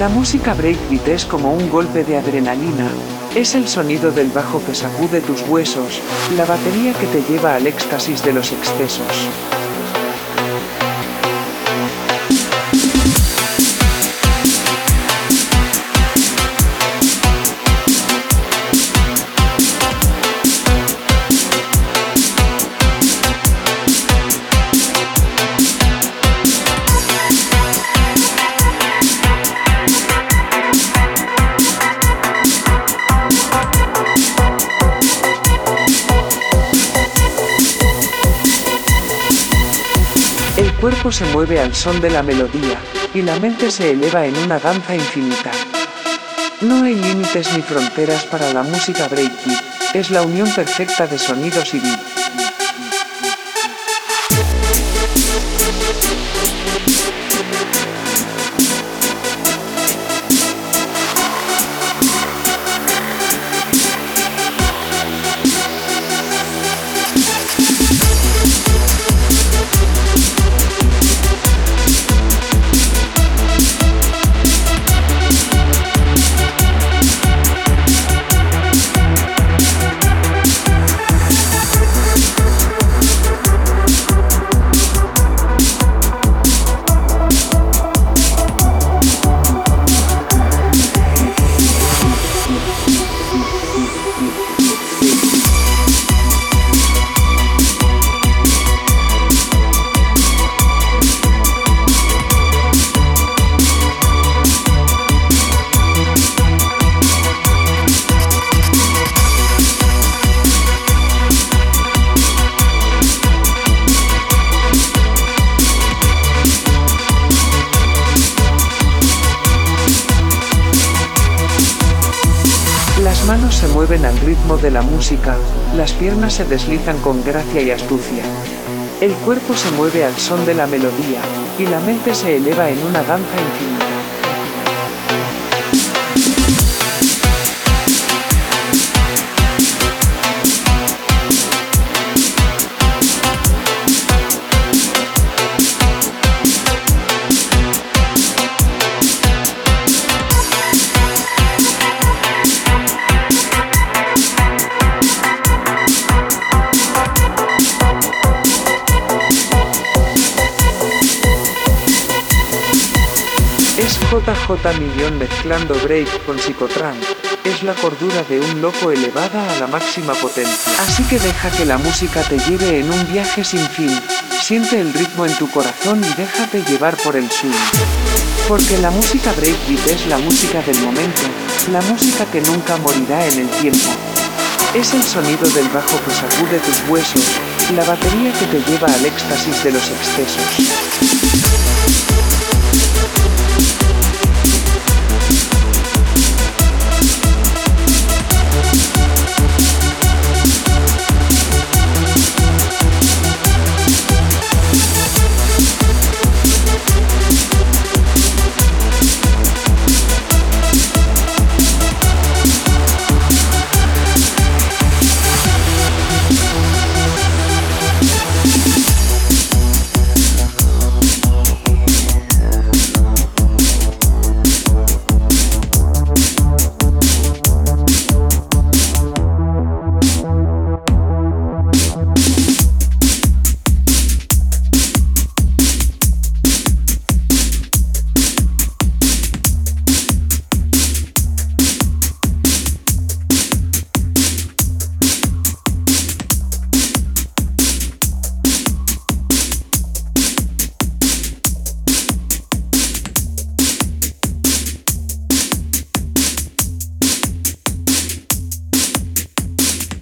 La música breakbeat es como un golpe de adrenalina. Es el sonido del bajo que sacude tus huesos, la batería que te lleva al éxtasis de los excesos. Cuerpo se mueve al son de la melodía, y la mente se eleva en una danza infinita. No hay límites ni fronteras para la música breakbeat, es la unión perfecta de sonidos y beat. Las manos se mueven al ritmo de la música, las piernas se deslizan con gracia y astucia. El cuerpo se mueve al son de la melodía, y la mente se eleva en una danza infinita. Es JJ Millón mezclando break con psicotrance. Es la cordura de un loco elevada a la máxima potencia. Así que deja que la música te lleve en un viaje sin fin. Siente el ritmo en tu corazón y déjate llevar por el swing. Porque la música breakbeat es la música del momento, la música que nunca morirá en el tiempo. Es el sonido del bajo que sacude tus huesos, la batería que te lleva al éxtasis de los excesos.